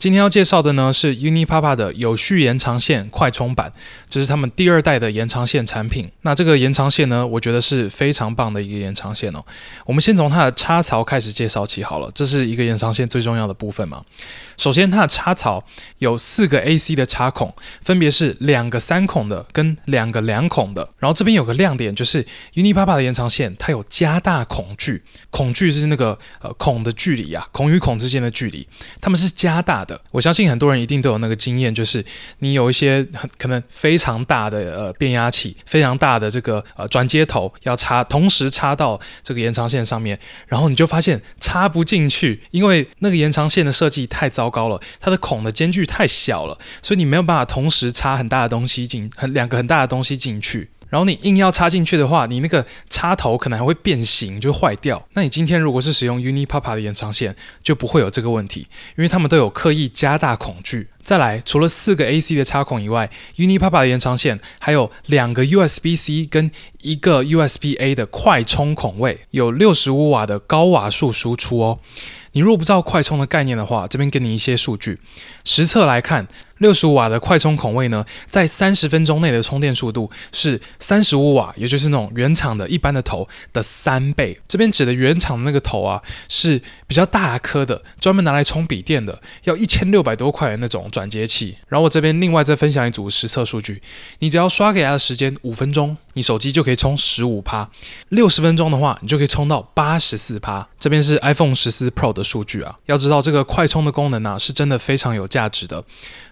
今天要介绍的呢是 Unipapa 的有序延长线快充板，这是他们第二代的延长线产品。那这个延长线呢，我觉得是非常棒的一个延长线哦。我们先从它的插槽开始介绍起好了，这是一个延长线最重要的部分嘛。首先，它的插槽有四个 AC 的插孔，分别是两个三孔的跟两个两孔的。然后这边有个亮点，就是 Unipapa 的延长线它有加大孔距，孔距是那个呃孔的距离啊，孔与孔之间的距离，它们是加大我相信很多人一定都有那个经验，就是你有一些很可能非常大的呃变压器，非常大的这个呃转接头要插，同时插到这个延长线上面，然后你就发现插不进去，因为那个延长线的设计太糟糕了，它的孔的间距太小了，所以你没有办法同时插很大的东西进，很两个很大的东西进去。然后你硬要插进去的话，你那个插头可能还会变形，就坏掉。那你今天如果是使用 Unipapa 的延长线，就不会有这个问题，因为他们都有刻意加大孔距。再来，除了四个 AC 的插孔以外，Unipapa 的延长线还有两个 USB-C 跟一个 USB-A 的快充孔位，有六十五瓦的高瓦数输出哦。你如果不知道快充的概念的话，这边给你一些数据。实测来看，六十五瓦的快充孔位呢，在三十分钟内的充电速度是三十五瓦，也就是那种原厂的一般的头的三倍。这边指的原厂的那个头啊，是比较大颗的，专门拿来充笔电的，要一千六百多块的那种转接器。然后我这边另外再分享一组实测数据，你只要刷给它的时间五分钟，你手机就可以充十五趴；六十分钟的话，你就可以充到八十四趴。这边是 iPhone 十四 Pro 的。数据啊，要知道这个快充的功能啊，是真的非常有价值的。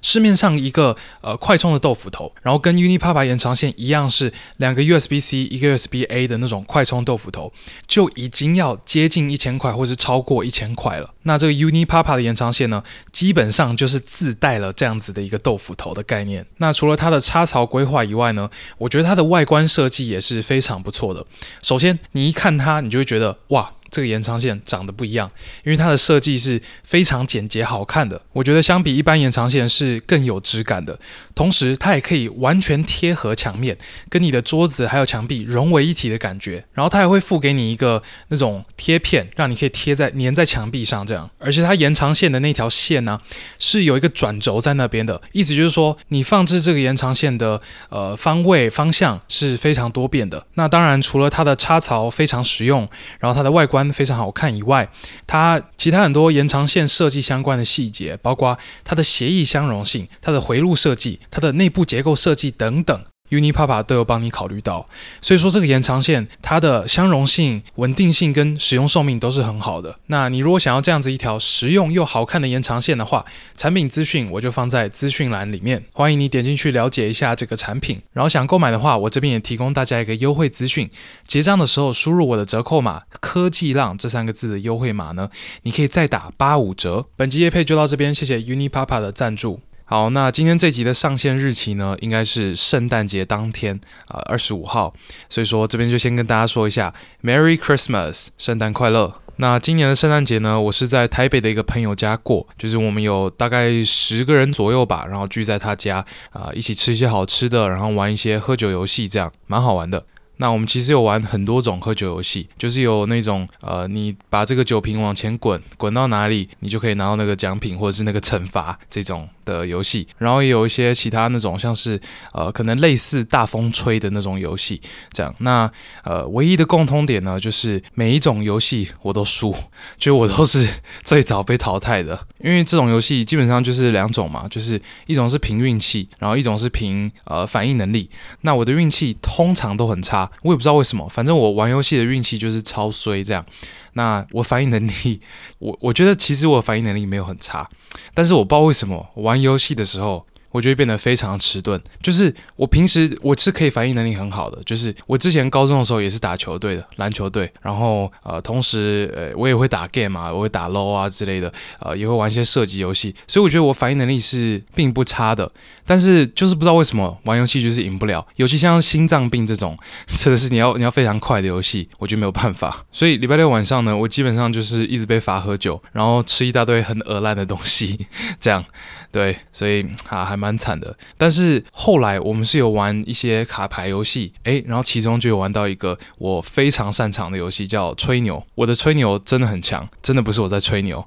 市面上一个呃快充的豆腐头，然后跟 Unipapa 延长线一样是两个 USB-C 一个 USB-A 的那种快充豆腐头，就已经要接近一千块，或是超过一千块了。那这个 Unipapa 的延长线呢，基本上就是自带了这样子的一个豆腐头的概念。那除了它的插槽规划以外呢，我觉得它的外观设计也是非常不错的。首先，你一看它，你就会觉得哇。这个延长线长得不一样，因为它的设计是非常简洁好看的。我觉得相比一般延长线是更有质感的，同时它也可以完全贴合墙面，跟你的桌子还有墙壁融为一体的感觉。然后它还会附给你一个那种贴片，让你可以贴在粘在墙壁上这样。而且它延长线的那条线呢，是有一个转轴在那边的，意思就是说你放置这个延长线的呃方位方向是非常多变的。那当然除了它的插槽非常实用，然后它的外观。非常好看以外，它其他很多延长线设计相关的细节，包括它的协议相容性、它的回路设计、它的内部结构设计等等。Unipapa 都有帮你考虑到，所以说这个延长线它的相容性、稳定性跟使用寿命都是很好的。那你如果想要这样子一条实用又好看的延长线的话，产品资讯我就放在资讯栏里面，欢迎你点进去了解一下这个产品。然后想购买的话，我这边也提供大家一个优惠资讯，结账的时候输入我的折扣码“科技浪”这三个字的优惠码呢，你可以再打八五折。本集夜配就到这边，谢谢 Unipapa 的赞助。好，那今天这集的上线日期呢，应该是圣诞节当天啊，二十五号。所以说这边就先跟大家说一下，Merry Christmas，圣诞快乐。那今年的圣诞节呢，我是在台北的一个朋友家过，就是我们有大概十个人左右吧，然后聚在他家啊，一起吃一些好吃的，然后玩一些喝酒游戏，这样蛮好玩的。那我们其实有玩很多种喝酒游戏，就是有那种呃，你把这个酒瓶往前滚，滚到哪里，你就可以拿到那个奖品或者是那个惩罚这种的游戏。然后也有一些其他那种像是呃，可能类似大风吹的那种游戏。这样，那呃，唯一的共通点呢，就是每一种游戏我都输，就我都是最早被淘汰的。因为这种游戏基本上就是两种嘛，就是一种是凭运气，然后一种是凭呃反应能力。那我的运气通常都很差。我也不知道为什么，反正我玩游戏的运气就是超衰这样。那我反应能力，我我觉得其实我反应能力没有很差，但是我不知道为什么玩游戏的时候我就会变得非常迟钝。就是我平时我是可以反应能力很好的，就是我之前高中的时候也是打球队的篮球队，然后呃，同时呃，我也会打 game 啊，我会打 LOL 啊之类的，呃，也会玩一些射击游戏，所以我觉得我反应能力是并不差的。但是就是不知道为什么玩游戏就是赢不了，尤其像心脏病这种，真的是你要你要非常快的游戏，我就没有办法。所以礼拜六晚上呢，我基本上就是一直被罚喝酒，然后吃一大堆很恶烂的东西，这样。对，所以啊还蛮惨的。但是后来我们是有玩一些卡牌游戏，诶，然后其中就有玩到一个我非常擅长的游戏，叫吹牛。我的吹牛真的很强，真的不是我在吹牛。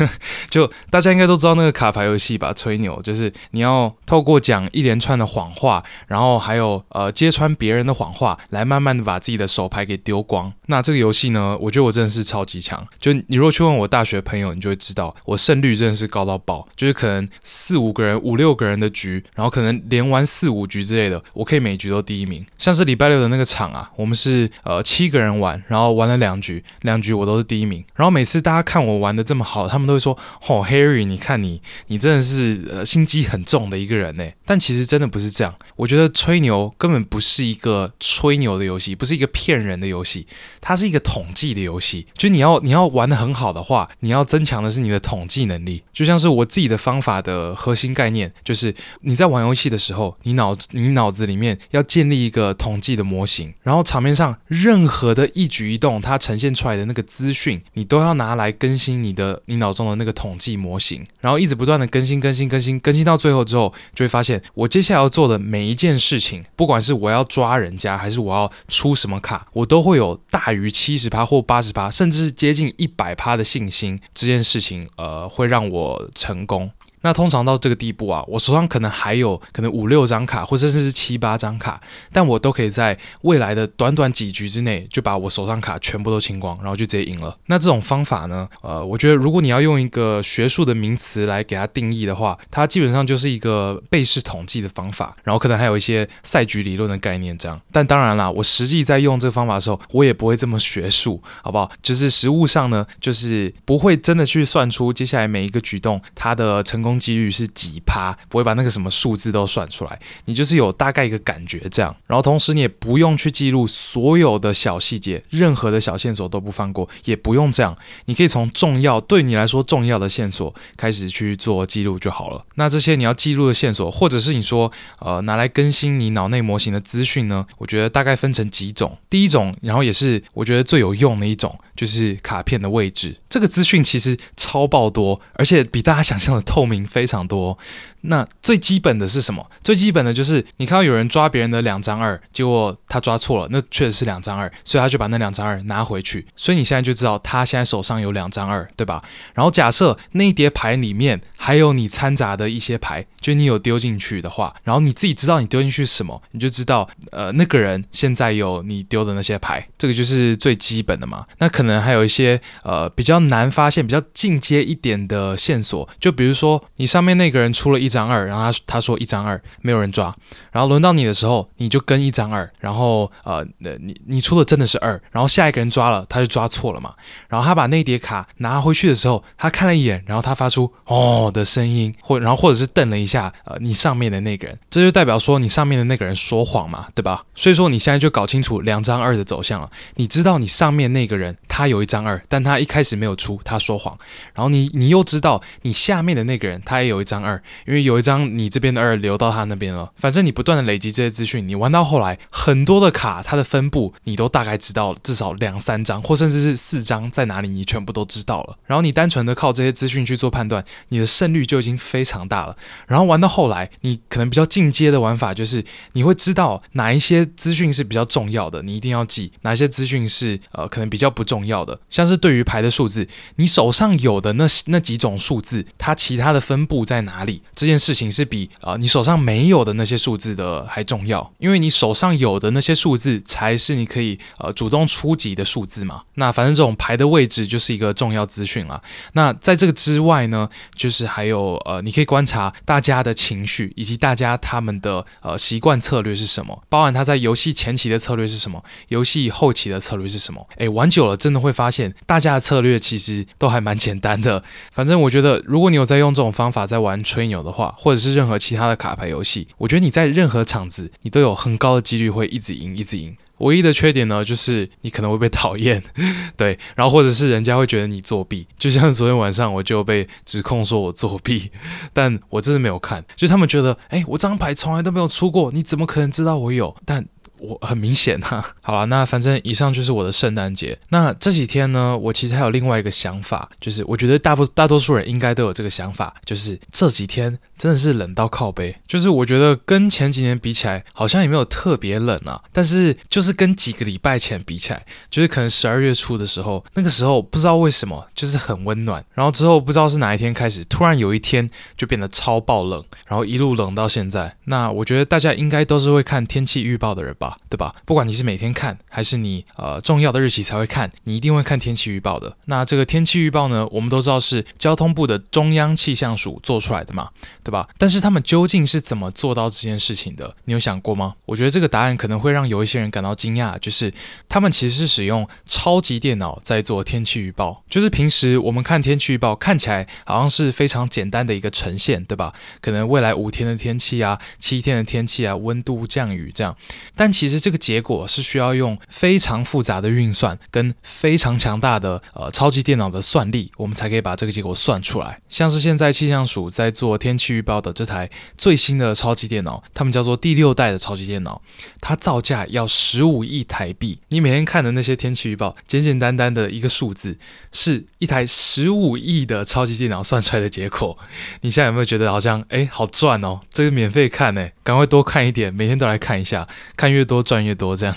就大家应该都知道那个卡牌游戏吧？吹牛就是你要透过讲一连串的谎话，然后还有呃揭穿别人的谎话，来慢慢的把自己的手牌给丢光。那这个游戏呢，我觉得我真的是超级强。就你如果去问我大学朋友，你就会知道我胜率真的是高到爆，就是可能。四五个人、五六个人的局，然后可能连玩四五局之类的，我可以每局都第一名。像是礼拜六的那个场啊，我们是呃七个人玩，然后玩了两局，两局我都是第一名。然后每次大家看我玩的这么好，他们都会说：“哦，Harry，你看你，你真的是呃心机很重的一个人呢。”但其实真的不是这样。我觉得吹牛根本不是一个吹牛的游戏，不是一个骗人的游戏，它是一个统计的游戏。就你要你要玩的很好的话，你要增强的是你的统计能力。就像是我自己的方法的。核心概念就是是你在玩游戏的时候，你脑你脑子里面要建立一个统计的模型，然后场面上任何的一举一动，它呈现出来的那个资讯，你都要拿来更新你的你脑中的那个统计模型，然后一直不断的更新更新更新更新到最后之后，就会发现我接下来要做的每一件事情，不管是我要抓人家，还是我要出什么卡，我都会有大于七十趴或八十趴，甚至是接近一百趴的信心，这件事情呃会让我成功。那通常到这个地步啊，我手上可能还有可能五六张卡，或者甚至是七八张卡，但我都可以在未来的短短几局之内就把我手上卡全部都清光，然后就直接赢了。那这种方法呢，呃，我觉得如果你要用一个学术的名词来给它定义的话，它基本上就是一个背式统计的方法，然后可能还有一些赛局理论的概念这样。但当然啦，我实际在用这个方法的时候，我也不会这么学术，好不好？就是实物上呢，就是不会真的去算出接下来每一个举动它的成功几率是几趴，不会把那个什么数字都算出来，你就是有大概一个感觉这样，然后同时你也不用去记录所有的小细节，任何的小线索都不放过，也不用这样，你可以从重要对你来说重要的线索开始去做记录就好了。那这些你要记录的线索，或者是你说呃拿来更新你脑内模型的资讯呢？我觉得大概分成几种，第一种，然后也是我觉得最有用的一种，就是卡片的位置。这个资讯其实超爆多，而且比大家想象的透明非常多。那最基本的是什么？最基本的就是你看到有人抓别人的两张二，结果他抓错了，那确实是两张二，所以他就把那两张二拿回去。所以你现在就知道他现在手上有两张二，对吧？然后假设那一叠牌里面还有你掺杂的一些牌，就你有丢进去的话，然后你自己知道你丢进去什么，你就知道呃那个人现在有你丢的那些牌，这个就是最基本的嘛。那可能还有一些呃比较。难发现比较进阶一点的线索，就比如说你上面那个人出了一张二，然后他他说一张二没有人抓，然后轮到你的时候，你就跟一张二，然后呃，那你你出的真的是二，然后下一个人抓了，他就抓错了嘛，然后他把那叠卡拿回去的时候，他看了一眼，然后他发出哦的声音，或然后或者是瞪了一下呃你上面的那个人，这就代表说你上面的那个人说谎嘛，对吧？所以说你现在就搞清楚两张二的走向了，你知道你上面那个人他有一张二，但他一开始没有。出他说谎，然后你你又知道你下面的那个人他也有一张二，因为有一张你这边的二流到他那边了。反正你不断的累积这些资讯，你玩到后来很多的卡它的分布你都大概知道了，至少两三张或甚至是四张在哪里你全部都知道了。然后你单纯的靠这些资讯去做判断，你的胜率就已经非常大了。然后玩到后来，你可能比较进阶的玩法就是你会知道哪一些资讯是比较重要的，你一定要记；哪一些资讯是呃可能比较不重要的，像是对于牌的数字。你手上有的那那几种数字，它其他的分布在哪里？这件事情是比啊、你手上没有的那些数字的还重要，因为你手上有的那些数字才是你可以呃主动出击的数字嘛。那反正这种牌的位置就是一个重要资讯啦。那在这个之外呢，就是还有呃，你可以观察大家的情绪以及大家他们的呃习惯策略是什么，包含他在游戏前期的策略是什么，游戏后期的策略是什么。诶，玩久了真的会发现，大家的策略其实都还蛮简单的。反正我觉得，如果你有在用这种方法在玩吹牛的话，或者是任何其他的卡牌游戏，我觉得你在任何场子，你都有很高的几率会一直赢，一直赢。唯一的缺点呢，就是你可能会被讨厌，对，然后或者是人家会觉得你作弊，就像昨天晚上我就被指控说我作弊，但我真的没有看，就他们觉得，哎，我这张牌从来都没有出过，你怎么可能知道我有？但我很明显哈、啊，好了，那反正以上就是我的圣诞节。那这几天呢，我其实还有另外一个想法，就是我觉得大部大多数人应该都有这个想法，就是这几天真的是冷到靠背。就是我觉得跟前几年比起来，好像也没有特别冷啊。但是就是跟几个礼拜前比起来，就是可能十二月初的时候，那个时候不知道为什么就是很温暖，然后之后不知道是哪一天开始，突然有一天就变得超爆冷，然后一路冷到现在。那我觉得大家应该都是会看天气预报的人吧。对吧？不管你是每天看，还是你呃重要的日期才会看，你一定会看天气预报的。那这个天气预报呢，我们都知道是交通部的中央气象署做出来的嘛，对吧？但是他们究竟是怎么做到这件事情的？你有想过吗？我觉得这个答案可能会让有一些人感到惊讶，就是他们其实是使用超级电脑在做天气预报。就是平时我们看天气预报，看起来好像是非常简单的一个呈现，对吧？可能未来五天的天气啊，七天的天气啊，温度、降雨这样，但其实这个结果是需要用非常复杂的运算跟非常强大的呃超级电脑的算力，我们才可以把这个结果算出来。像是现在气象署在做天气预报的这台最新的超级电脑，他们叫做第六代的超级电脑，它造价要十五亿台币。你每天看的那些天气预报，简简单单的一个数字，是一台十五亿的超级电脑算出来的结果。你现在有没有觉得好像哎好赚哦？这个免费看呢，赶快多看一点，每天都来看一下，看越多赚越多这样。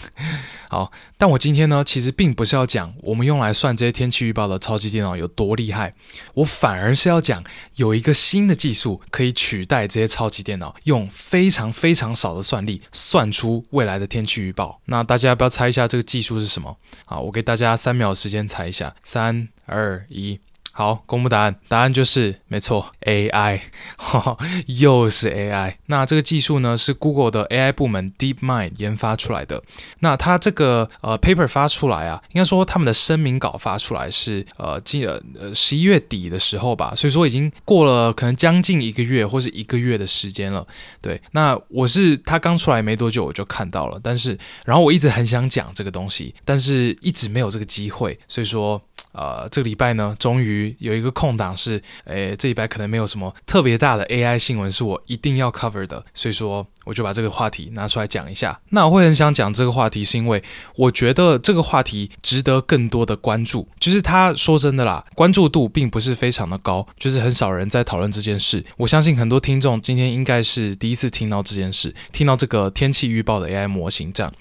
好，但我今天呢，其实并不是要讲我们用来算这些天气预报的超级电脑有多厉害，我反而是要讲有一个新的技术可以取代这些超级电脑，用非常非常少的算力算出未来的天气预报。那大家要不要猜一下这个技术是什么？好，我给大家三秒时间猜一下，三、二、一。好，公布答案，答案就是没错，AI，哈哈，又是 AI。那这个技术呢，是 Google 的 AI 部门 DeepMind 研发出来的。那它这个呃 paper 发出来啊，应该说他们的声明稿发出来是呃记得呃十一月底的时候吧，所以说已经过了可能将近一个月或是一个月的时间了。对，那我是他刚出来没多久我就看到了，但是然后我一直很想讲这个东西，但是一直没有这个机会，所以说。呃，这个礼拜呢，终于有一个空档是，诶，这礼拜可能没有什么特别大的 AI 新闻是我一定要 cover 的，所以说我就把这个话题拿出来讲一下。那我会很想讲这个话题，是因为我觉得这个话题值得更多的关注。就是他说真的啦，关注度并不是非常的高，就是很少人在讨论这件事。我相信很多听众今天应该是第一次听到这件事，听到这个天气预报的 AI 模型这样。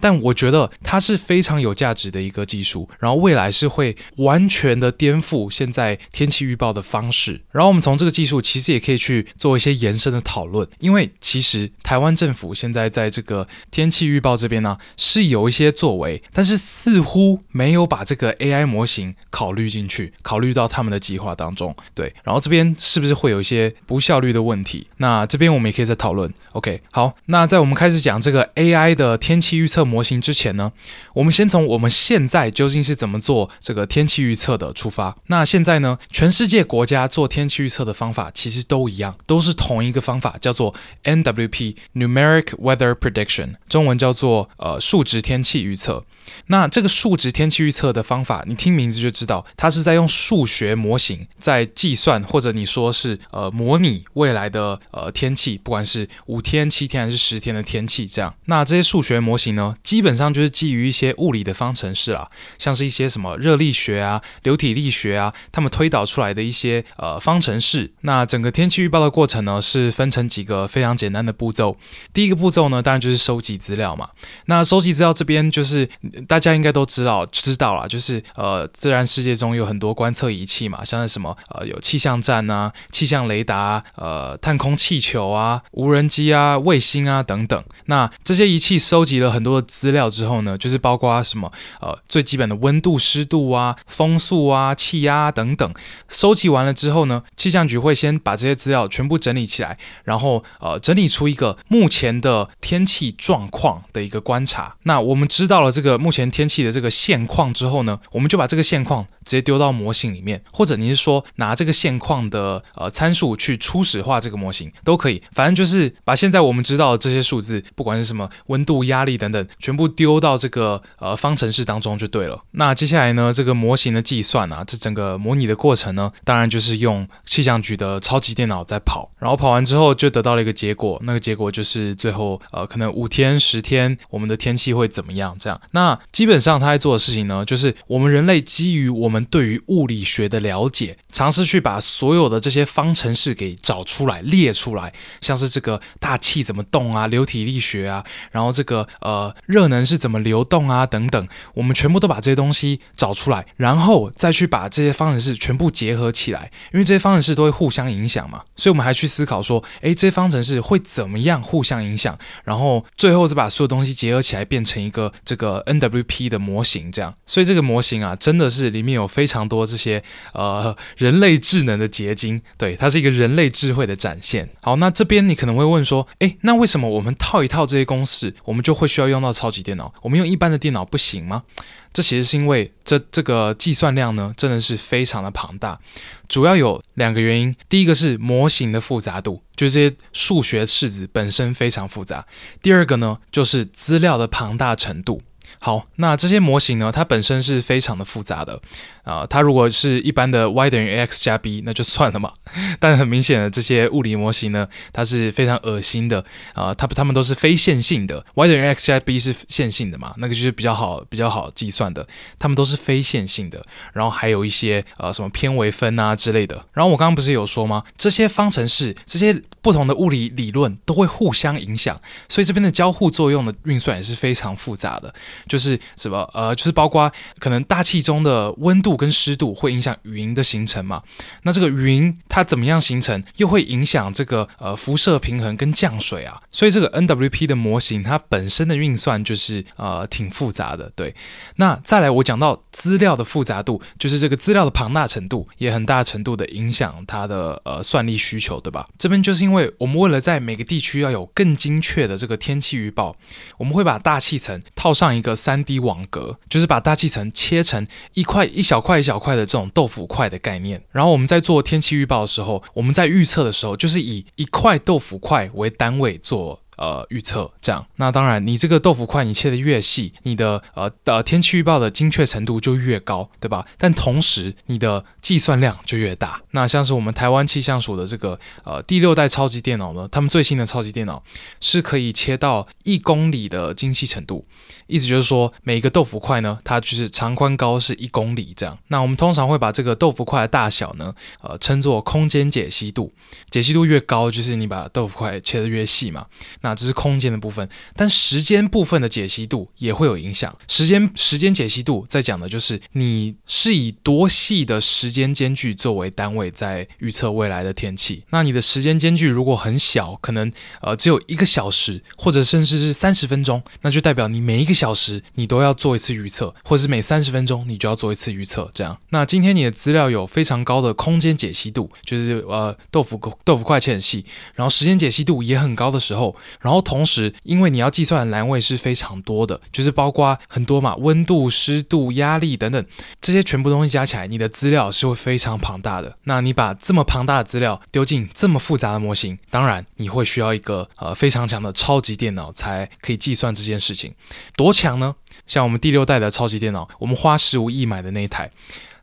但我觉得它是非常有价值的一个技术，然后未来是会完全的颠覆现在天气预报的方式。然后我们从这个技术其实也可以去做一些延伸的讨论，因为其实台湾政府现在在这个天气预报这边呢是有一些作为，但是似乎没有把这个 AI 模型考虑进去，考虑到他们的计划当中。对，然后这边是不是会有一些不效率的问题？那这边我们也可以再讨论。OK，好，那在我们开始讲这个 AI 的天气预测模型之前呢，我们先从我们现在究竟是怎么做这个天气预测的出发。那现在呢，全世界国家做天气预测的方法其实都一样，都是同一个方法，叫做 NWP（Numeric Weather Prediction），中文叫做呃数值天气预测。那这个数值天气预测的方法，你听名字就知道，它是在用数学模型在计算，或者你说是呃模拟未来的呃天气，不管是五天、七天还是十天的天气这样。那这些数学模型呢，基本上就是基于一些物理的方程式啦，像是一些什么热力学啊、流体力学啊，他们推导出来的一些呃方程式。那整个天气预报的过程呢，是分成几个非常简单的步骤。第一个步骤呢，当然就是收集资料嘛。那收集资料这边就是。大家应该都知道知道啦，就是呃，自然世界中有很多观测仪器嘛，像是什么呃，有气象站啊、气象雷达、呃，探空气球啊、无人机啊、卫星啊等等。那这些仪器收集了很多的资料之后呢，就是包括什么呃，最基本的温度、湿度啊、风速啊、气压啊等等。收集完了之后呢，气象局会先把这些资料全部整理起来，然后呃，整理出一个目前的天气状况的一个观察。那我们知道了这个目前天气的这个现况之后呢，我们就把这个现况直接丢到模型里面，或者你是说拿这个现况的呃参数去初始化这个模型都可以，反正就是把现在我们知道的这些数字，不管是什么温度、压力等等，全部丢到这个呃方程式当中就对了。那接下来呢，这个模型的计算啊，这整个模拟的过程呢，当然就是用气象局的超级电脑在跑，然后跑完之后就得到了一个结果，那个结果就是最后呃可能五天十天我们的天气会怎么样这样。那基本上他在做的事情呢，就是我们人类基于我们对于物理学的了解，尝试去把所有的这些方程式给找出来、列出来，像是这个大气怎么动啊、流体力学啊，然后这个呃热能是怎么流动啊等等，我们全部都把这些东西找出来，然后再去把这些方程式全部结合起来，因为这些方程式都会互相影响嘛，所以我们还去思考说，诶，这些方程式会怎么样互相影响，然后最后再把所有东西结合起来，变成一个这个 NWP 的模型，这样。所以这个模型啊，真的是里面有非常多这些呃人类智能的结晶，对，它是一个人类智慧的展现。好，那这边你可能会问说，诶，那为什么我们套一套这些公式，我们就会需要用到超级电脑？我们用一般的电脑不行吗？这其实是因为这这个计算量呢，真的是非常的庞大，主要有两个原因。第一个是模型的复杂度，就是这些数学式子本身非常复杂。第二个呢，就是资料的庞大程度。好，那这些模型呢，它本身是非常的复杂的。啊、它如果是一般的 y 等于 ax 加 b，那就算了嘛。但很明显的，这些物理模型呢，它是非常恶心的啊、呃。它它们都是非线性的，y 等于 x 加 b 是线性的嘛，那个就是比较好比较好计算的。它们都是非线性的，然后还有一些呃什么偏微分啊之类的。然后我刚刚不是有说吗？这些方程式，这些不同的物理理论都会互相影响，所以这边的交互作用的运算也是非常复杂的。就是什么呃，就是包括可能大气中的温度。跟湿度会影响云的形成嘛？那这个云它怎么样形成，又会影响这个呃辐射平衡跟降水啊。所以这个 NWP 的模型它本身的运算就是呃挺复杂的。对，那再来我讲到资料的复杂度，就是这个资料的庞大程度也很大程度的影响它的呃算力需求，对吧？这边就是因为我们为了在每个地区要有更精确的这个天气预报，我们会把大气层套上一个三 D 网格，就是把大气层切成一块一小。块一小块的这种豆腐块的概念，然后我们在做天气预报的时候，我们在预测的时候，就是以一块豆腐块为单位做。呃，预测这样，那当然，你这个豆腐块你切得越细，你的呃的天气预报的精确程度就越高，对吧？但同时，你的计算量就越大。那像是我们台湾气象署的这个呃第六代超级电脑呢，他们最新的超级电脑是可以切到一公里的精细程度，意思就是说，每一个豆腐块呢，它就是长宽高是一公里这样。那我们通常会把这个豆腐块的大小呢，呃，称作空间解析度，解析度越高，就是你把豆腐块切得越细嘛。那那这是空间的部分，但时间部分的解析度也会有影响。时间时间解析度在讲的就是你是以多细的时间间距作为单位在预测未来的天气。那你的时间间距如果很小，可能呃只有一个小时，或者甚至是三十分钟，那就代表你每一个小时你都要做一次预测，或者是每三十分钟你就要做一次预测。这样，那今天你的资料有非常高的空间解析度，就是呃豆腐豆腐块切很细，然后时间解析度也很高的时候。然后同时，因为你要计算的栏位是非常多的，就是包括很多嘛，温度、湿度、压力等等，这些全部东西加起来，你的资料是会非常庞大的。那你把这么庞大的资料丢进这么复杂的模型，当然你会需要一个呃非常强的超级电脑才可以计算这件事情。多强呢？像我们第六代的超级电脑，我们花十五亿买的那一台。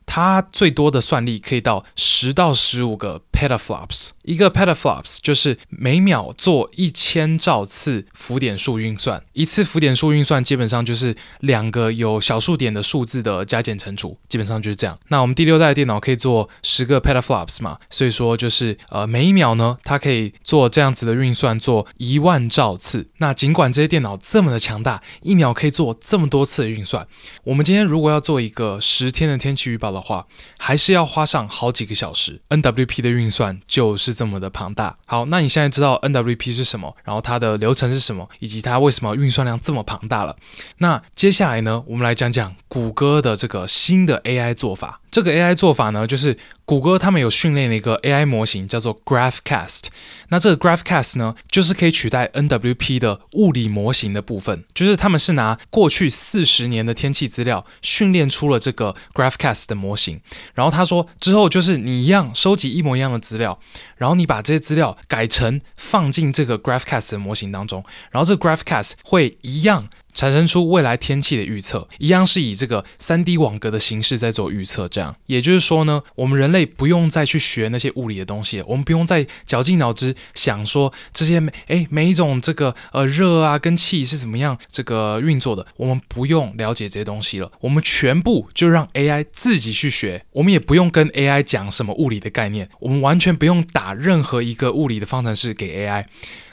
它最多的算力可以到十到十五个 petaflops，一个 petaflops 就是每秒做一千兆次浮点数运算，一次浮点数运算基本上就是两个有小数点的数字的加减乘除，基本上就是这样。那我们第六代电脑可以做十个 petaflops 嘛，所以说就是呃每一秒呢，它可以做这样子的运算，做一万兆次。那尽管这些电脑这么的强大，一秒可以做这么多次的运算，我们今天如果要做一个十天的天气预报的话，还是要花上好几个小时。NWP 的运算就是这么的庞大。好，那你现在知道 NWP 是什么，然后它的流程是什么，以及它为什么运算量这么庞大了。那接下来呢，我们来讲讲谷歌的这个新的 AI 做法。这个 AI 做法呢，就是谷歌他们有训练了一个 AI 模型，叫做 GraphCast。那这个 GraphCast 呢，就是可以取代 NWP 的物理模型的部分。就是他们是拿过去四十年的天气资料训练出了这个 GraphCast 的模型。然后他说，之后就是你一样收集一模一样的资料，然后你把这些资料改成放进这个 GraphCast 的模型当中，然后这个 GraphCast 会一样。产生出未来天气的预测，一样是以这个 3D 网格的形式在做预测。这样，也就是说呢，我们人类不用再去学那些物理的东西，我们不用再绞尽脑汁想说这些每诶每一种这个呃热啊跟气是怎么样这个运作的，我们不用了解这些东西了，我们全部就让 AI 自己去学，我们也不用跟 AI 讲什么物理的概念，我们完全不用打任何一个物理的方程式给 AI。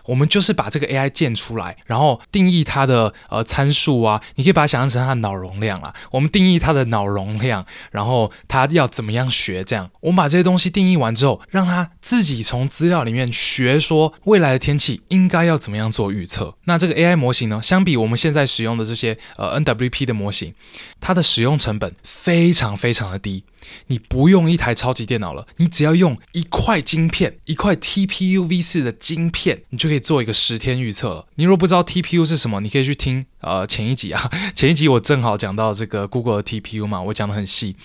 我们就是把这个 AI 建出来，然后定义它的呃参数啊，你可以把它想象成它的脑容量啊。我们定义它的脑容量，然后它要怎么样学这样。我们把这些东西定义完之后，让它自己从资料里面学，说未来的天气应该要怎么样做预测。那这个 AI 模型呢，相比我们现在使用的这些呃 NWP 的模型，它的使用成本非常非常的低。你不用一台超级电脑了，你只要用一块晶片，一块 TPU V4 的晶片，你就可以做一个十天预测。你如果不知道 TPU 是什么，你可以去听呃前一集啊，前一集我正好讲到这个 Google 的 TPU 嘛，我讲的很细。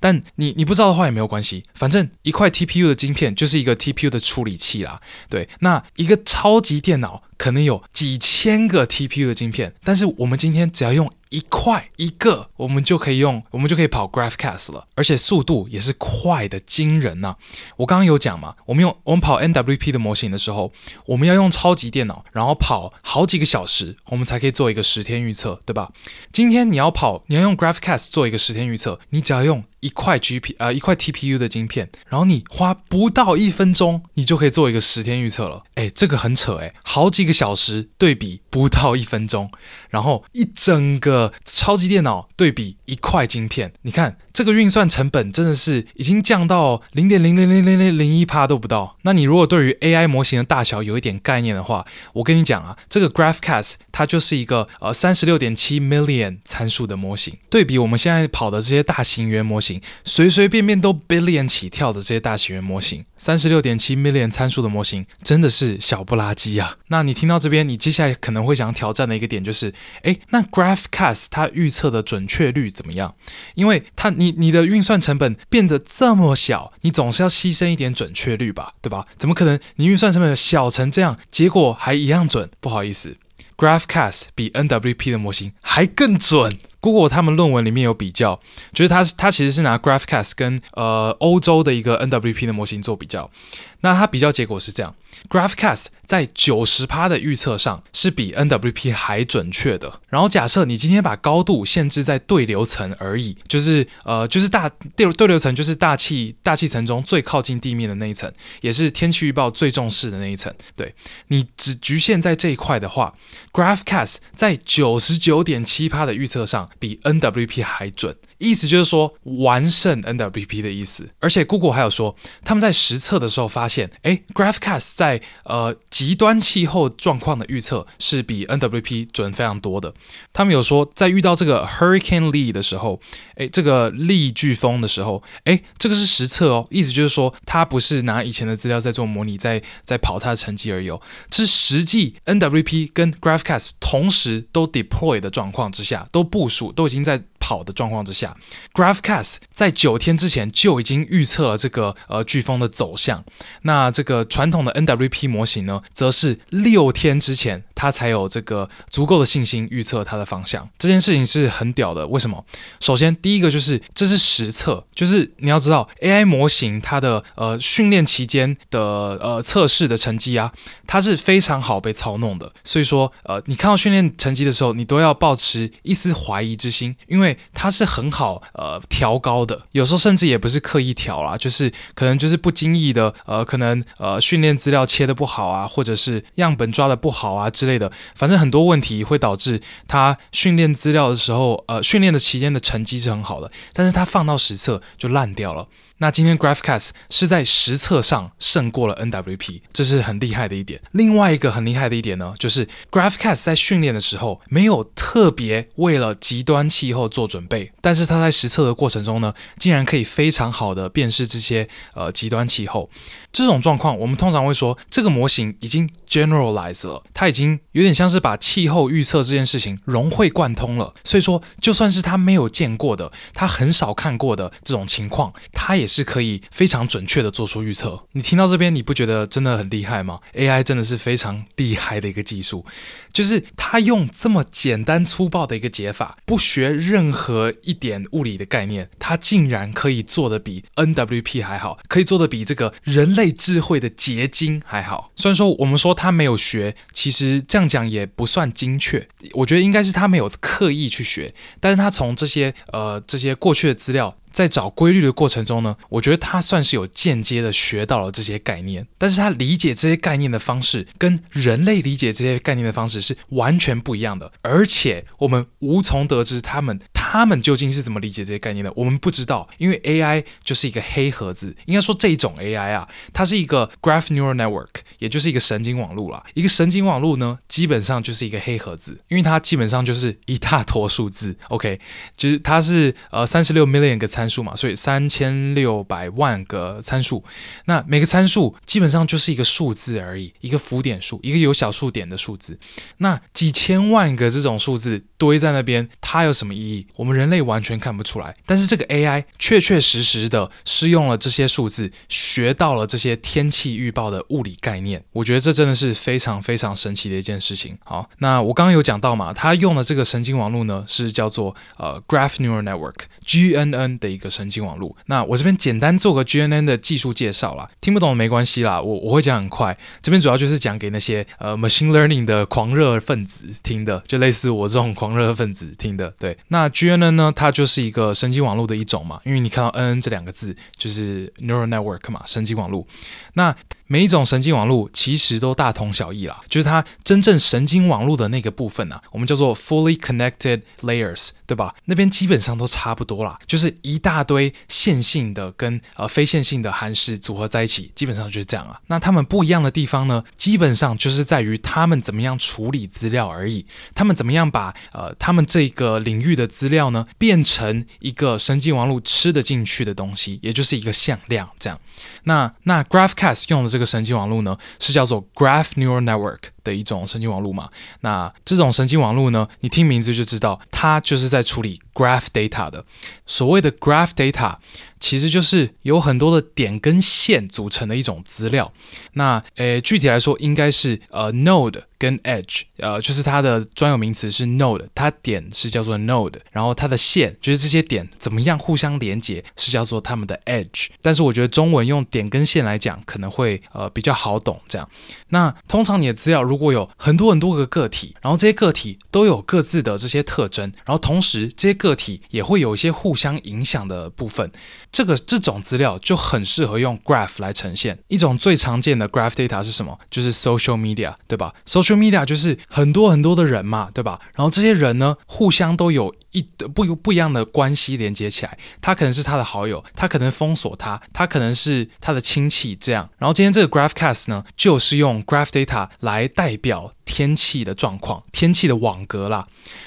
但你你不知道的话也没有关系，反正一块 TPU 的晶片就是一个 TPU 的处理器啦。对，那一个超级电脑可能有几千个 TPU 的晶片，但是我们今天只要用。一块一个，我们就可以用，我们就可以跑 GraphCast 了，而且速度也是快的惊人呐、我刚刚有讲嘛，我们用我们跑 NWP 的模型的时候，我们要用超级电脑，然后跑好几个小时，我们才可以做一个十天预测，对吧？今天你要跑，你要用 GraphCast 做一个十天预测，你只要用。一块 GP 呃，一块 TPU 的晶片，然后你花不到一分钟，你就可以做一个十天预测了。哎，这个很扯哎，好几个小时对比不到一分钟，然后一整个超级电脑对比一块晶片，你看。这个运算成本真的是已经降到零点零零零零零零一帕都不到。那你如果对于 AI 模型的大小有一点概念的话，我跟你讲啊，这个 GraphCast 它就是一个呃三十六点七 million 参数的模型，对比我们现在跑的这些大型语言模型，随随便便都 billion 起跳的这些大型语言模型，三十六点七 million 参数的模型真的是小不拉几啊。那你听到这边，你接下来可能会想挑战的一个点就是，诶，那 GraphCast 它预测的准确率怎么样？因为它你你的运算成本变得这么小，你总是要牺牲一点准确率吧，对吧？怎么可能你运算成本小成这样，结果还一样准？不好意思，GraphCast 比 NWP 的模型还更准。Google 他们论文里面有比较，就是他他其实是拿 GraphCast 跟呃欧洲的一个 NWP 的模型做比较，那他比较结果是这样。GraphCast 在九十趴的预测上是比 NWP 还准确的。然后假设你今天把高度限制在对流层而已，就是呃就是大对对流层就是大气大气层中最靠近地面的那一层，也是天气预报最重视的那一层。对，你只局限在这一块的话，GraphCast 在九十九点七趴的预测上比 NWP 还准。意思就是说完胜 NWP 的意思。而且 Google 还有说他们在实测的时候发现，诶 GraphCast 在呃极端气候状况的预测是比 NWP 准非常多的。他们有说，在遇到这个 Hurricane Lee 的时候，诶，这个利飓风的时候，诶，这个是实测哦。意思就是说，它不是拿以前的资料在做模拟，在在跑它的成绩而已哦。这是实际 NWP 跟 GraphCast 同时都 deploy 的状况之下，都部署，都已经在好的状况之下，GraphCast 在九天之前就已经预测了这个呃飓风的走向。那这个传统的 NWP 模型呢，则是六天之前。他才有这个足够的信心预测它的方向。这件事情是很屌的，为什么？首先，第一个就是这是实测，就是你要知道 AI 模型它的呃训练期间的呃测试的成绩啊，它是非常好被操弄的。所以说，呃，你看到训练成绩的时候，你都要抱持一丝怀疑之心，因为它是很好呃调高的，有时候甚至也不是刻意调啦，就是可能就是不经意的呃，可能呃训练资料切的不好啊，或者是样本抓的不好啊之类类的，反正很多问题会导致他训练资料的时候，呃，训练的期间的成绩是很好的，但是他放到实测就烂掉了。那今天 GraphCast 是在实测上胜过了 NWP，这是很厉害的一点。另外一个很厉害的一点呢，就是 GraphCast 在训练的时候没有特别为了极端气候做准备，但是它在实测的过程中呢，竟然可以非常好的辨识这些呃极端气候。这种状况，我们通常会说这个模型已经 generalize 了，它已经有点像是把气候预测这件事情融会贯通了。所以说，就算是他没有见过的，他很少看过的这种情况，他也是可以非常准确的做出预测。你听到这边，你不觉得真的很厉害吗？AI 真的是非常厉害的一个技术，就是他用这么简单粗暴的一个解法，不学任何一点物理的概念，他竟然可以做得比 NWP 还好，可以做得比这个人类智慧的结晶还好。虽然说我们说他没有学，其实这样讲也不算精确。我觉得应该是他没有刻意去学，但是他从这些呃这些过去的资料。在找规律的过程中呢，我觉得他算是有间接的学到了这些概念，但是他理解这些概念的方式跟人类理解这些概念的方式是完全不一样的，而且我们无从得知他们他们究竟是怎么理解这些概念的，我们不知道，因为 AI 就是一个黑盒子，应该说这种 AI 啊，它是一个 Graph Neural Network，也就是一个神经网络啦。一个神经网络呢，基本上就是一个黑盒子，因为它基本上就是一大坨数字，OK，就是它是呃三十六 million 个参数嘛，所以三千六百万个参数，那每个参数基本上就是一个数字而已，一个浮点数，一个有小数点的数字。那几千万个这种数字堆在那边，它有什么意义？我们人类完全看不出来，但是这个 AI 确确实实的是用了这些数字，学到了这些天气预报的物理概念。我觉得这真的是非常非常神奇的一件事情。好，那我刚刚有讲到嘛，它用的这个神经网络呢，是叫做呃 Graph Neural Network。GNN 的一个神经网络，那我这边简单做个 GNN 的技术介绍啦，听不懂没关系啦，我我会讲很快。这边主要就是讲给那些呃 machine learning 的狂热分子听的，就类似我这种狂热分子听的。对，那 GNN 呢，它就是一个神经网络的一种嘛，因为你看到 NN 这两个字，就是 neural network 嘛，神经网络。那每一种神经网络其实都大同小异啦，就是它真正神经网络的那个部分啊，我们叫做 fully connected layers，对吧？那边基本上都差不多啦，就是一大堆线性的跟呃非线性的函数组合在一起，基本上就是这样啊。那它们不一样的地方呢，基本上就是在于它们怎么样处理资料而已，它们怎么样把呃它们这个领域的资料呢变成一个神经网络吃得进去的东西，也就是一个向量这样。那那 GraphCast 用的这个这个神经网络呢，是叫做 Graph Neural Network。的一种神经网络嘛，那这种神经网络呢，你听名字就知道，它就是在处理 graph data 的。所谓的 graph data，其实就是有很多的点跟线组成的一种资料。那诶，具体来说，应该是呃 node 跟 edge，呃，就是它的专有名词是 node，它点是叫做 node，然后它的线就是这些点怎么样互相连接，是叫做它们的 edge。但是我觉得中文用点跟线来讲，可能会呃比较好懂。这样，那通常你的资料。如果有很多很多个个体，然后这些个体都有各自的这些特征，然后同时这些个体也会有一些互相影响的部分，这个这种资料就很适合用 graph 来呈现。一种最常见的 graph data 是什么？就是 social media，对吧？social media 就是很多很多的人嘛，对吧？然后这些人呢，互相都有。一不不一样的关系连接起来，他可能是他的好友，他可能封锁他，他可能是他的亲戚，这样。然后今天这个 GraphCast 呢，就是用 Graph Data 来代表天气的状况，天气的网格啦。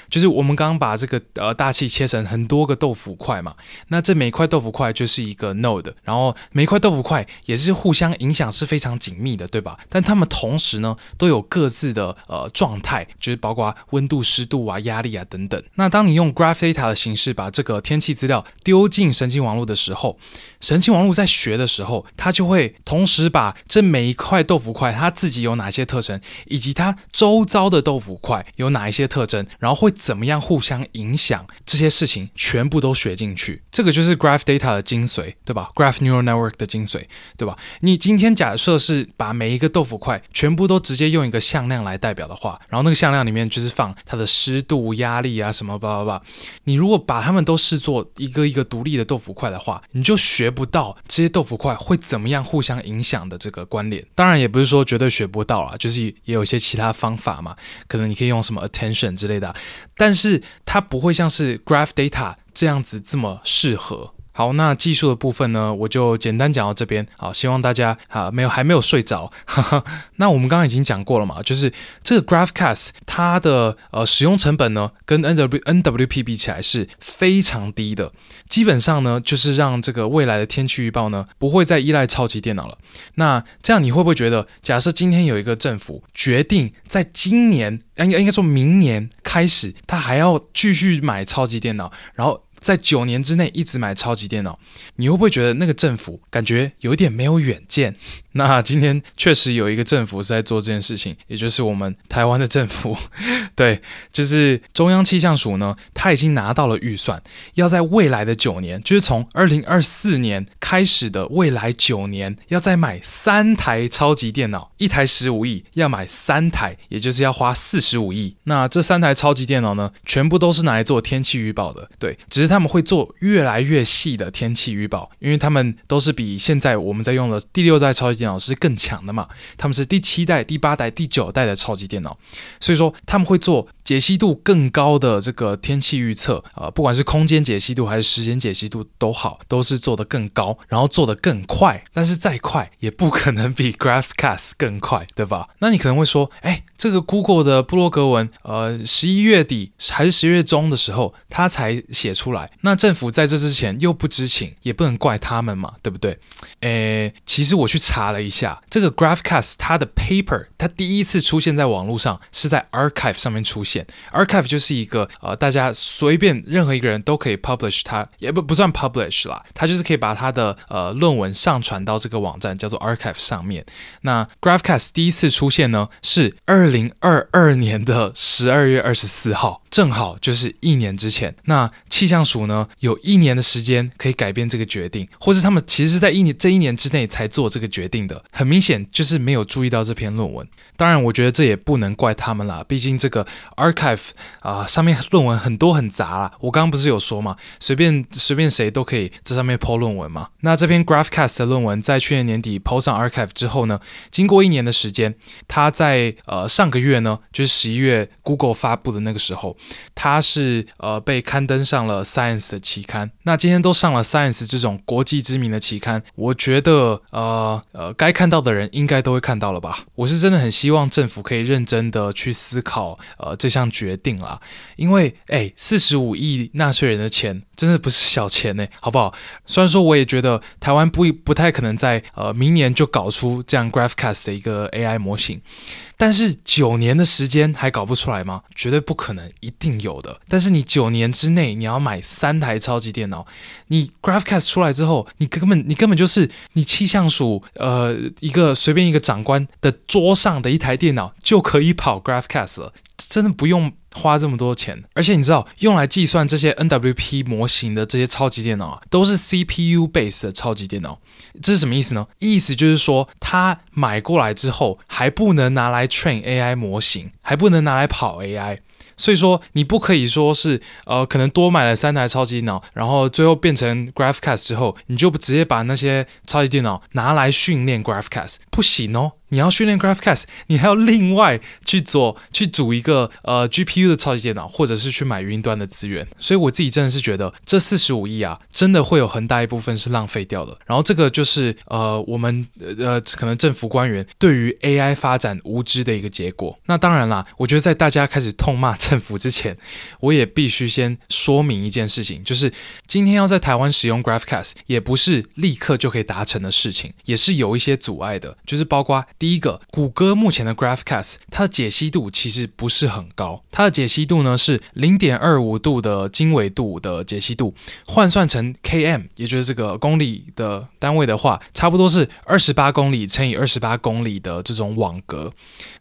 就是我们刚刚把这个呃大气切成很多个豆腐块嘛，那这每块豆腐块就是一个 node，然后每块豆腐块也是互相影响是非常紧密的，对吧？但它们同时呢都有各自的呃状态，就是包括温度、湿度啊、压力啊等等。那当你用 graph data 的形式把这个天气资料丢进神经网络的时候，神经网络在学的时候，它就会同时把这每一块豆腐块它自己有哪些特征，以及它周遭的豆腐块有哪一些特征，然后会怎么样互相影响，这些事情全部都学进去。这个就是 Graph Data 的精髓，对吧？Graph Neural Network 的精髓，对吧？你今天假设是把每一个豆腐块全部都直接用一个向量来代表的话，然后那个向量里面就是放它的湿度、压力啊什么吧吧吧。你如果把它们都视作一个一个独立的豆腐块的话，你就学不到这些豆腐块会怎么样互相影响的这个关联。当然也不是说绝对学不到啊，就是也有一些其他方法嘛，可能你可以用什么 attention 之类的，但是它不会像是 graph data 这样子这么适合。好，那技术的部分呢，我就简单讲到这边。好，希望大家啊没有还没有睡着。那我们刚刚已经讲过了嘛，就是这个 GraphCast 它的呃使用成本呢，跟 NW NWP 比起来是非常低的。基本上呢，就是让这个未来的天气预报呢不会再依赖超级电脑了。那这样你会不会觉得，假设今天有一个政府决定在今年，应该应该说明年开始，他还要继续买超级电脑，然后。在九年之内一直买超级电脑，你会不会觉得那个政府感觉有点没有远见？那今天确实有一个政府是在做这件事情，也就是我们台湾的政府，对，就是中央气象署呢，他已经拿到了预算，要在未来的九年，就是从二零二四年开始的未来九年，要再买三台超级电脑，一台十五亿，要买三台，也就是要花四十五亿。那这三台超级电脑呢，全部都是拿来做天气预报的，对，只是他们会做越来越细的天气预报，因为他们都是比现在我们在用的第六代超级电脑是更强的嘛，他们是第七代、第八代、第九代的超级电脑，所以说他们会做解析度更高的这个天气预测，啊，不管是空间解析度还是时间解析度都好，都是做得更高，然后做得更快，但是再快也不可能比 GraphCast 更快，对吧？那你可能会说，哎，这个 Google 的布洛格文，呃，十一月底还是十月中的时候，他才写出来，那政府在这之前又不知情，也不能怪他们嘛，对不对？诶，其实我去查了一下。这个 GraphCast 它的 paper 它第一次出现在网络上是在 Archive 上面出现，Archive 就是一个呃大家随便任何一个人都可以 publish 它，也不不算 publish 啦，它就是可以把它的呃论文上传到这个网站叫做 Archive 上面。那 GraphCast 第一次出现呢是二零二二年的十二月二十四号。正好就是一年之前，那气象署呢有一年的时间可以改变这个决定，或是他们其实是在一年这一年之内才做这个决定的，很明显就是没有注意到这篇论文。当然，我觉得这也不能怪他们啦，毕竟这个 archive 啊、上面论文很多很杂啦。我刚刚不是有说嘛，随便随便谁都可以在上面 po 论文嘛。那这篇 GraphCast 的论文在去年年底 po 上 archive 之后呢，经过一年的时间，它在呃上个月呢，就是十一月 Google 发布的那个时候。它是呃被刊登上了 Science 的期刊，那今天都上了 Science 这种国际知名的期刊，我觉得呃呃该看到的人应该都会看到了吧。我是真的很希望政府可以认真的去思考呃这项决定啦，因为哎四十五亿纳税人的钱真的不是小钱呢，好不好？虽然说我也觉得台湾不不太可能在呃明年就搞出这样 GraphCast 的一个 AI 模型。但是九年的时间还搞不出来吗？绝对不可能，一定有的。但是你九年之内你要买三台超级电脑，你 GraphCast 出来之后，你根本你根本就是你气象署呃一个随便一个长官的桌上的一台电脑就可以跑 GraphCast 了，真的不用。花这么多钱，而且你知道，用来计算这些 NWP 模型的这些超级电脑啊，都是 CPU base 的超级电脑。这是什么意思呢？意思就是说，它买过来之后，还不能拿来 train AI 模型，还不能拿来跑 AI。所以说，你不可以说是呃，可能多买了三台超级电脑，然后最后变成 GraphCast 之后，你就直接把那些超级电脑拿来训练 GraphCast，不行哦。你要训练 GraphCast，你还要另外去做去组一个呃 GPU 的超级电脑，或者是去买云端的资源。所以我自己真的是觉得这四十五亿啊，真的会有很大一部分是浪费掉的。然后这个就是呃我们呃可能政府官员对于 AI 发展无知的一个结果。那当然啦，我觉得在大家开始痛骂政府之前，我也必须先说明一件事情，就是今天要在台湾使用 GraphCast 也不是立刻就可以达成的事情，也是有一些阻碍的，就是包括。第一个，谷歌目前的 GraphCast 它的解析度其实不是很高，它的解析度呢是零点二五度的经纬度的解析度，换算成 km，也就是这个公里的单位的话，差不多是二十八公里乘以二十八公里的这种网格。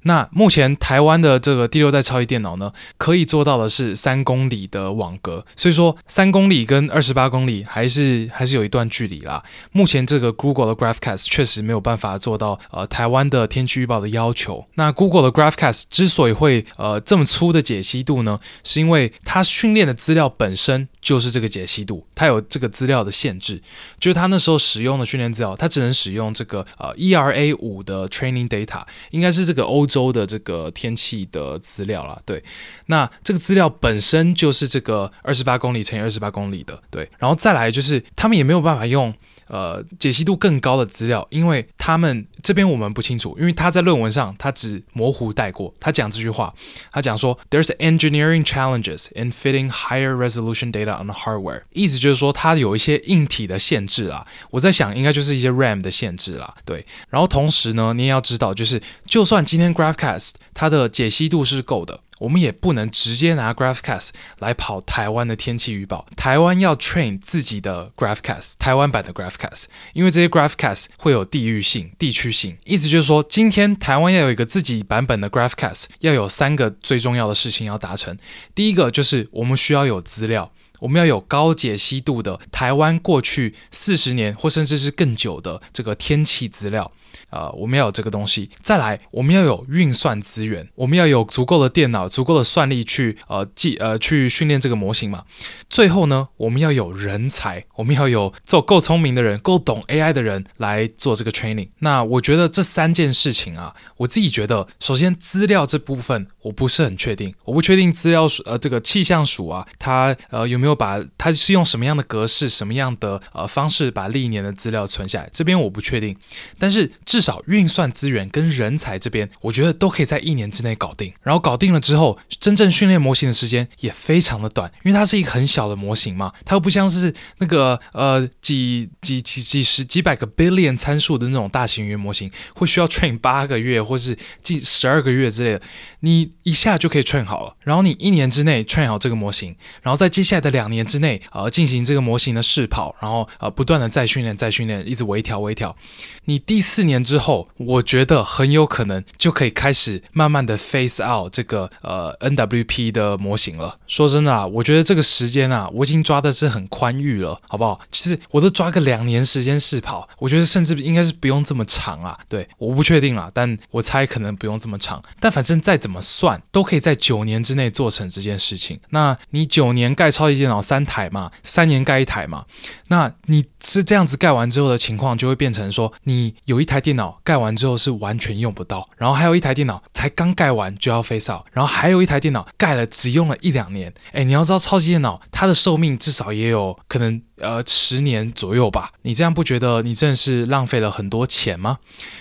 那目前台湾的这个第六代超级电脑呢，可以做到的是三公里的网格，所以说三公里跟二十八公里还是还是有一段距离啦。目前这个 Google 的 GraphCast 确实没有办法做到呃台湾的天气预报的要求。那 Google 的 GraphCast 之所以会呃这么粗的解析度呢，是因为它训练的资料本身就是这个解析度，它有这个资料的限制，就是它那时候使用的训练资料，它只能使用这个呃 ERA 五的 training data，应该是这个欧洲的这个天气的资料啦。对，那这个资料本身就是这个二十八公里乘以二十八公里的，对，然后再来就是他们也没有办法用。呃，解析度更高的资料，因为他们这边我们不清楚，因为他在论文上他只模糊带过，他讲这句话，他讲说 There's engineering challenges in fitting higher resolution data on hardware，意思就是说它有一些硬体的限制啦。我在想，应该就是一些 RAM 的限制啦，对。然后同时呢，你也要知道，就是就算今天 GraphCast 它的解析度是够的。我们也不能直接拿 GraphCast 来跑台湾的天气预报。台湾要 train 自己的 GraphCast，台湾版的 GraphCast，因为这些 GraphCast 会有地域性、地区性。意思就是说，今天台湾要有一个自己版本的 GraphCast，要有三个最重要的事情要达成。第一个就是我们需要有资料，我们要有高解析度的台湾过去四十年或甚至是更久的这个天气资料。呃，我们要有这个东西，再来，我们要有运算资源，我们要有足够的电脑、足够的算力去呃记呃去训练这个模型嘛。最后呢，我们要有人才，我们要有做够聪明的人、够懂 AI 的人来做这个 training。那我觉得这三件事情啊，我自己觉得，首先资料这部分我不是很确定，我不确定资料署呃这个气象署啊，它呃有没有把它是用什么样的格式、什么样的呃方式把历年的资料存下来，这边我不确定，但是。至少运算资源跟人才这边，我觉得都可以在一年之内搞定。然后搞定了之后，真正训练模型的时间也非常的短，因为它是一个很小的模型嘛，它又不像是那个呃几几几几十几百个 billion 参数的那种大型语言模型，会需要 train 八个月或是近十二个月之类的，你一下就可以 train 好了。然后你一年之内 train 好这个模型，然后在接下来的两年之内，呃，进行这个模型的试跑，然后呃，不断的再训练、再训练，一直微调、微调。你第四年之之后，我觉得很有可能就可以开始慢慢的 phase out 这个呃 NWP 的模型了。说真的啊，我觉得这个时间啊，我已经抓的是很宽裕了，好不好？其实我都抓个两年时间试跑，我觉得甚至应该是不用这么长啊。对，我不确定啊，但我猜可能不用这么长。但反正再怎么算，都可以在九年之内做成这件事情，那你九年盖超级电脑三台嘛，三年盖一台嘛，那你是这样子盖完之后的情况，就会变成说，你有一台电脑盖完之后是完全用不到，然后还有一台电脑才刚盖完就要 phase out，然后还有一台电脑盖了只用了一两年，哎，你要知道超级电脑它的寿命至少也有可能。呃，十年左右吧，你这样不觉得你真的是浪费了很多钱吗？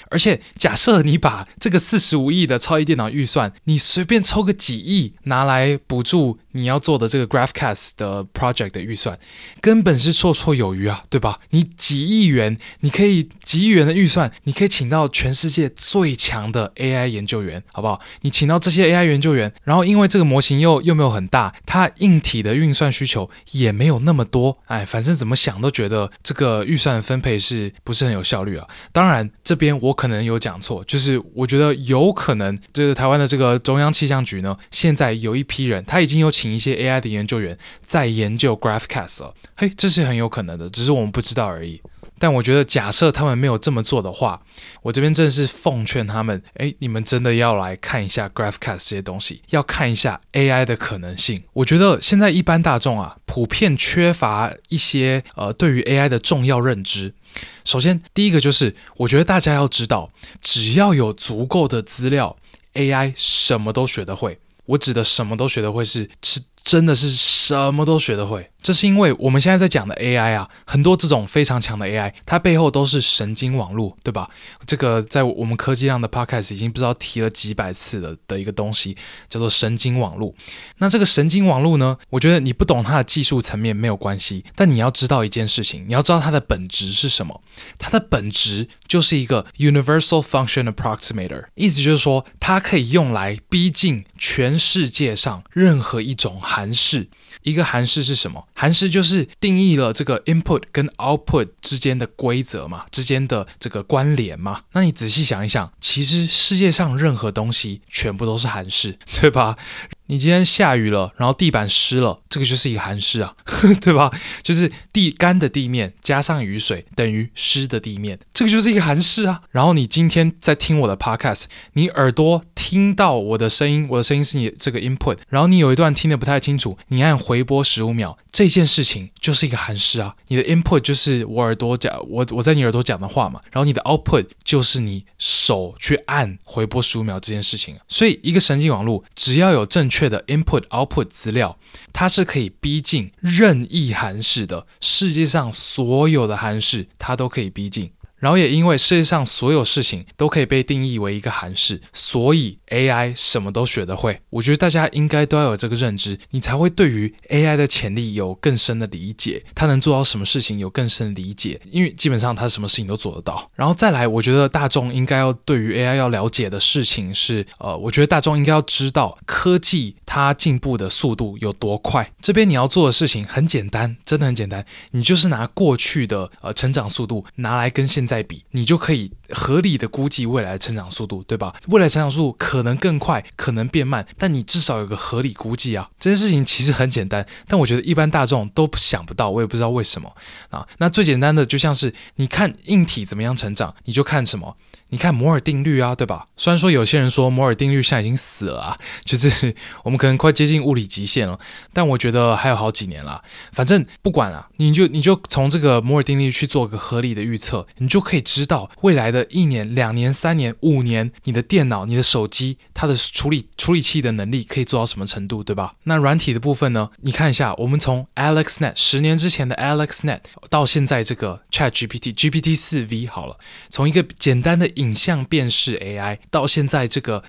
而且假设你把这个四十五亿的超级电脑预算，你随便抽个几亿拿来补助你要做的这个 GraphCast 的 project 的预算，根本是绰绰有余啊，对吧？你几亿元，你可以几亿元的预算，你可以请到全世界最强的 AI 研究员，好不好？你请到这些 AI 研究员，然后因为这个模型又又没有很大，它硬体的运算需求也没有那么多，哎，反正。怎么想都觉得这个预算分配是不是很有效率啊？当然，这边我可能有讲错，就是我觉得有可能，就是台湾的这个中央气象局呢，现在有一批人，他已经有请一些 AI 的研究员在研究 GraphCast 了。嘿，这是很有可能的，只是我们不知道而已。但我觉得，假设他们没有这么做的话，我这边正是奉劝他们：哎，你们真的要来看一下 GraphCast 这些东西，要看一下 AI 的可能性。我觉得现在一般大众啊，普遍缺乏一些呃对于 AI 的重要认知。首先，第一个就是，我觉得大家要知道，只要有足够的资料，AI 什么都学得会。我指的什么都学得会是是真的是什么都学得会。这是因为我们现在在讲的 AI 啊，很多这种非常强的 AI，它背后都是神经网络，对吧？这个在我们科技量的 Podcast 已经不知道提了几百次的的一个东西，叫做神经网络。那这个神经网络呢，我觉得你不懂它的技术层面没有关系，但你要知道一件事情，你要知道它的本质是什么？它的本质就是一个 Universal Function Approximator，意思就是说它可以用来逼近全世界上任何一种函式。一个函式是什么？函式就是定义了这个 input 跟 output 之间的规则嘛，之间的这个关联嘛。那你仔细想一想，其实世界上任何东西全部都是函式，对吧？你今天下雨了，然后地板湿了，这个就是一个寒湿啊，对吧？就是地干的地面加上雨水等于湿的地面，这个就是一个寒湿啊。然后你今天在听我的 podcast，你耳朵听到我的声音，我的声音是你这个 input，然后你有一段听得不太清楚，你按回播十五秒。这件事情就是一个寒湿啊，你的 input 就是我耳朵讲我我在你耳朵讲的话嘛，然后你的 output 就是你手去按回播十五秒这件事情。所以一个神经网络只要有正确确的 input output 资料，它是可以逼近任意函式的，世界上所有的函式它都可以逼近。然后也因为世界上所有事情都可以被定义为一个函式，所以 AI 什么都学得会。我觉得大家应该都要有这个认知，你才会对于 AI 的潜力有更深的理解，它能做到什么事情有更深的理解。因为基本上它什么事情都做得到。然后再来，我觉得大众应该要对于 AI 要了解的事情是，呃，我觉得大众应该要知道科技它进步的速度有多快。这边你要做的事情很简单，真的很简单，你就是拿过去的呃成长速度拿来跟现在。再比，你就可以合理的估计未来的成长速度，对吧？未来成长速度可能更快，可能变慢，但你至少有个合理估计啊。这件事情其实很简单，但我觉得一般大众都想不到，我也不知道为什么啊。那最简单的就像是你看硬体怎么样成长，你就看什么。你看摩尔定律啊，对吧？虽然说有些人说摩尔定律现在已经死了啊，就是我们可能快接近物理极限了，但我觉得还有好几年啦。反正不管了，你就你就从这个摩尔定律去做个合理的预测，你就可以知道未来的一年、两年、三年、五年，你的电脑、你的手机它的处理处理器的能力可以做到什么程度，对吧？那软体的部分呢？你看一下，我们从 AlexNet 十年之前的 AlexNet 到现在这个 ChatGPT GPT 四 V 好了，从一个简单的影像辨识 AI 到现在这个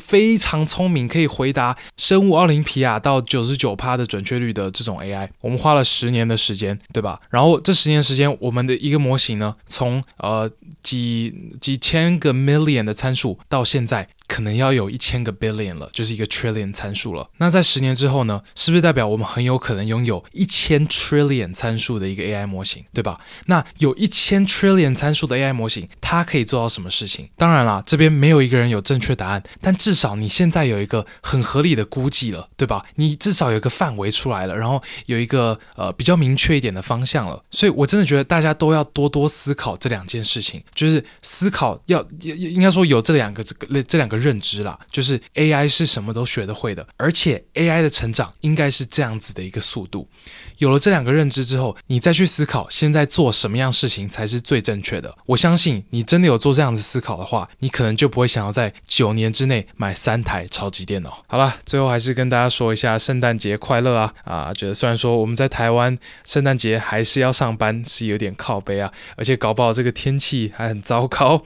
非常聪明，可以回答生物奥林匹亚到九十九趴的准确率的这种 AI，我们花了十年的时间，对吧？然后这十年时间，我们的一个模型呢，从呃几几千个 million 的参数到现在。可能要有一千个 billion 了，就是一个 trillion 参数了。那在十年之后呢？是不是代表我们很有可能拥有一千 trillion 参数的一个 AI 模型，对吧？那有一千 trillion 参数的 AI 模型，它可以做到什么事情？当然啦，这边没有一个人有正确答案，但至少你现在有一个很合理的估计了，对吧？你至少有一个范围出来了，然后有一个呃比较明确一点的方向了。所以我真的觉得大家都要多多思考这两件事情，就是思考要应应该说有这两个这个这两个。认知啦，就是 AI 是什么都学得会的，而且 AI 的成长应该是这样子的一个速度。有了这两个认知之后，你再去思考现在做什么样事情才是最正确的。我相信你真的有做这样子思考的话，你可能就不会想要在九年之内买三台超级电脑。好了，最后还是跟大家说一下圣诞节快乐啊！啊，觉得虽然说我们在台湾圣诞节还是要上班，是有点靠背啊，而且搞不好这个天气还很糟糕。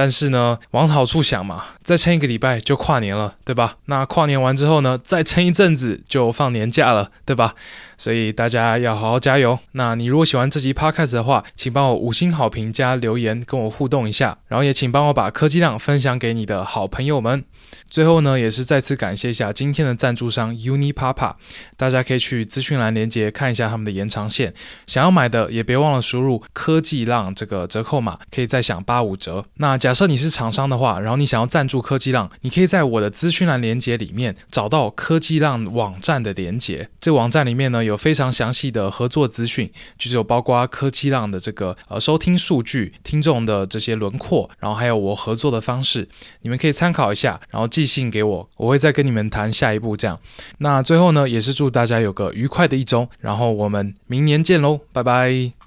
但是呢，往好处想嘛，再撑一个礼拜就跨年了，对吧？那跨年完之后呢，再撑一阵子就放年假了，对吧？所以大家要好好加油。那你如果喜欢这集 podcast 的话，请帮我五星好评加留言，跟我互动一下。然后也请帮我把科技量分享给你的好朋友们。最后呢，也是再次感谢一下今天的赞助商 Unipapa，大家可以去资讯栏连接看一下他们的延长线。想要买的也别忘了输入科技浪这个折扣码，可以再享八五折。那假设你是厂商的话，然后你想要赞助科技浪，你可以在我的资讯栏连接里面找到科技浪网站的连接。这网站里面呢，有非常详细的合作资讯，就是有包括科技浪的这个呃收听数据、听众的这些轮廓，然后还有我合作的方式，你们可以参考一下，然后寄信给我，我会再跟你们谈下一步。这样，那最后呢，也是祝大家有个愉快的一周，然后我们明年见喽，拜拜。